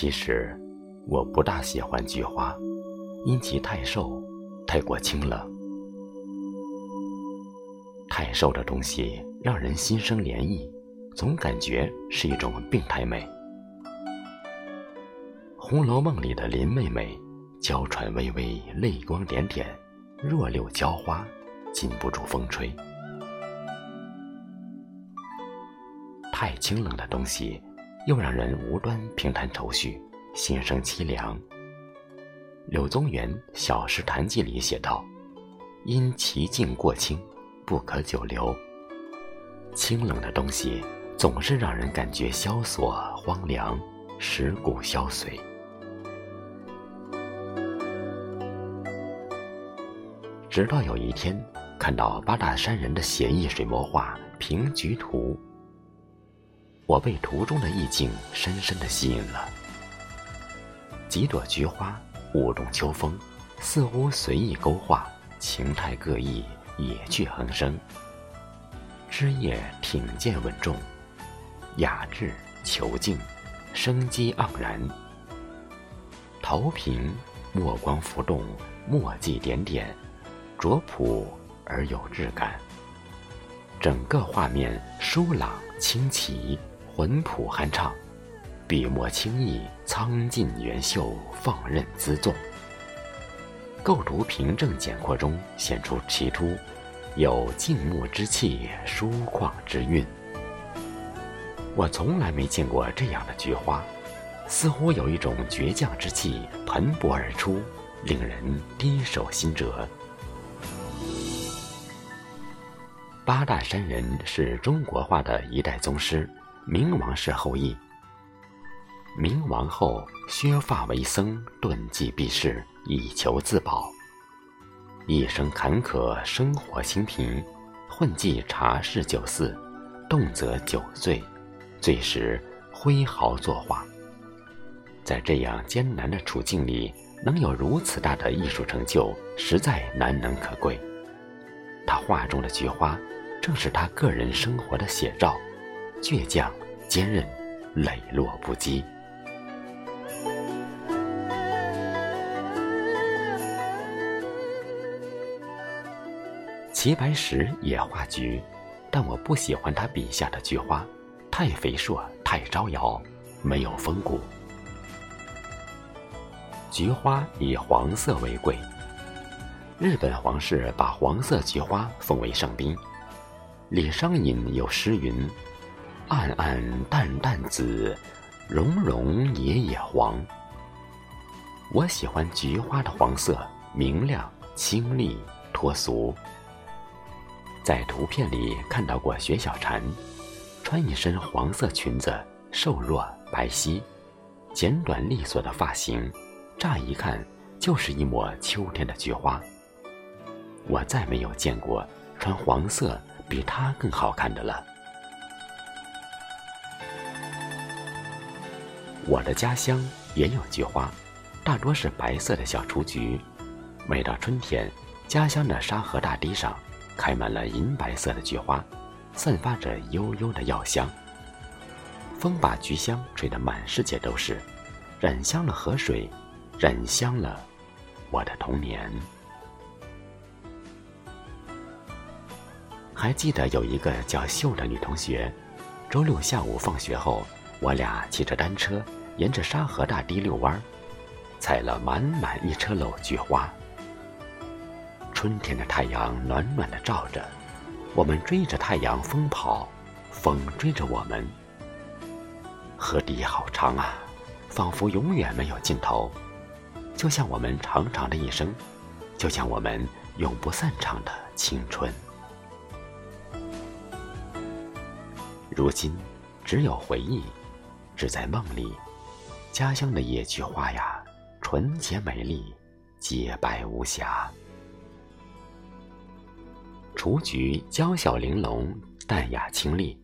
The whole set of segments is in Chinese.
其实，我不大喜欢菊花，因其太瘦，太过清冷。太瘦的东西让人心生怜意，总感觉是一种病态美。《红楼梦》里的林妹妹，娇喘微微，泪光点点，弱柳娇花，禁不住风吹。太清冷的东西。又让人无端平摊愁绪，心生凄凉。柳宗元《小石潭记》里写道：“因其境过清，不可久留。”清冷的东西总是让人感觉萧索荒凉，蚀骨消髓。直到有一天，看到八大山人的写意水墨画《平菊图》。我被图中的意境深深的吸引了。几朵菊花舞动秋风，似乎随意勾画，情态各异，野趣横生。枝叶挺健稳重，雅致遒劲，生机盎然。桃平墨光浮动，墨迹点点，拙朴而有质感。整个画面疏朗清奇。浑朴酣畅，笔墨轻逸，苍劲圆秀，放任滋纵。构图平正简阔中显出奇突，有静穆之气，疏旷之韵。我从来没见过这样的菊花，似乎有一种倔强之气蓬勃而出，令人低首心折。八大山人是中国画的一代宗师。明王氏后裔。明王后削发为僧，遁迹避世，以求自保。一生坎坷，生活清贫，混迹茶室酒肆，动辄酒醉，醉时挥毫作画。在这样艰难的处境里，能有如此大的艺术成就，实在难能可贵。他画中的菊花，正是他个人生活的写照。倔强、坚韧、磊落不羁。齐白石也画菊，但我不喜欢他笔下的菊花，太肥硕、太招摇，没有风骨。菊花以黄色为贵，日本皇室把黄色菊花奉为圣宾。李商隐有诗云。暗暗淡淡紫，融融野野黄。我喜欢菊花的黄色，明亮、清丽、脱俗。在图片里看到过雪小禅，穿一身黄色裙子，瘦弱白皙，简短利索的发型，乍一看就是一抹秋天的菊花。我再没有见过穿黄色比她更好看的了。我的家乡也有菊花，大多是白色的小雏菊。每到春天，家乡的沙河大堤上开满了银白色的菊花，散发着悠悠的药香。风把菊香吹得满世界都是，染香了河水，染香了我的童年。还记得有一个叫秀的女同学，周六下午放学后，我俩骑着单车。沿着沙河大堤遛弯，采了满满一车篓菊花。春天的太阳暖暖的照着，我们追着太阳疯跑，风追着我们。河堤好长啊，仿佛永远没有尽头，就像我们长长的一生，就像我们永不散场的青春。如今，只有回忆，只在梦里。家乡的野菊花呀，纯洁美丽，洁白无瑕。雏菊娇小玲珑，淡雅清丽。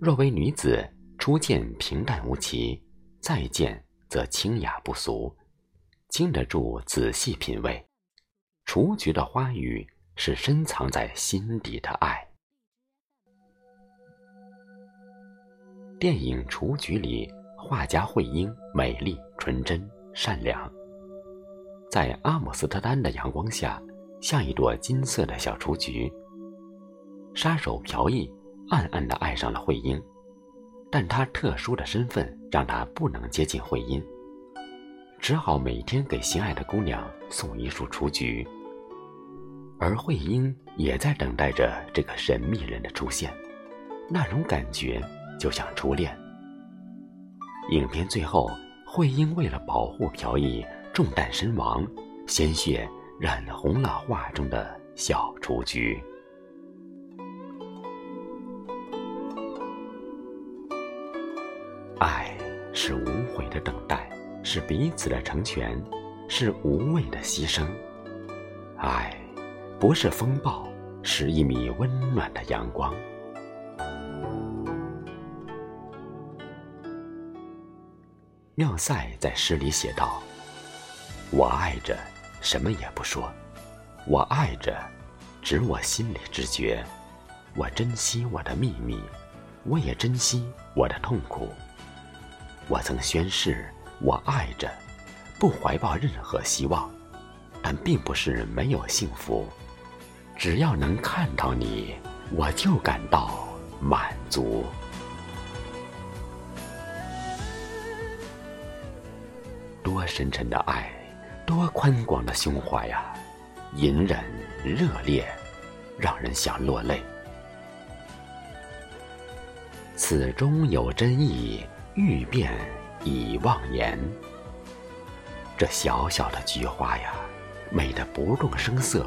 若为女子，初见平淡无奇，再见则清雅不俗，经得住仔细品味。雏菊的花语，是深藏在心底的爱。电影《雏菊》里。画家慧英美丽、纯真、善良，在阿姆斯特丹的阳光下，像一朵金色的小雏菊。杀手朴义暗暗地爱上了慧英，但他特殊的身份让他不能接近慧英，只好每天给心爱的姑娘送一束雏菊。而慧英也在等待着这个神秘人的出现，那种感觉就像初恋。影片最后，慧英为了保护朴义，中弹身亡，鲜血染红了画中的小雏菊。爱是无悔的等待，是彼此的成全，是无畏的牺牲。爱。不是风暴，是一米温暖的阳光。妙赛在诗里写道：“我爱着，什么也不说；我爱着，只我心里知觉。我珍惜我的秘密，我也珍惜我的痛苦。我曾宣誓，我爱着，不怀抱任何希望，但并不是没有幸福。”只要能看到你，我就感到满足。深沉的爱，多宽广的胸怀呀！隐忍、热烈，让人想落泪。此中有真意，欲辨已忘言。这小小的菊花呀，美得不动声色。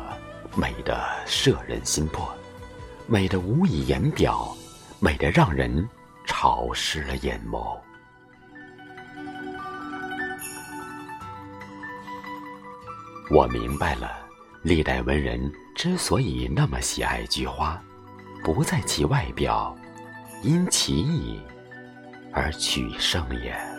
美的摄人心魄，美的无以言表，美的让人潮湿了眼眸。我明白了，历代文人之所以那么喜爱菊花，不在其外表，因其意而取胜也。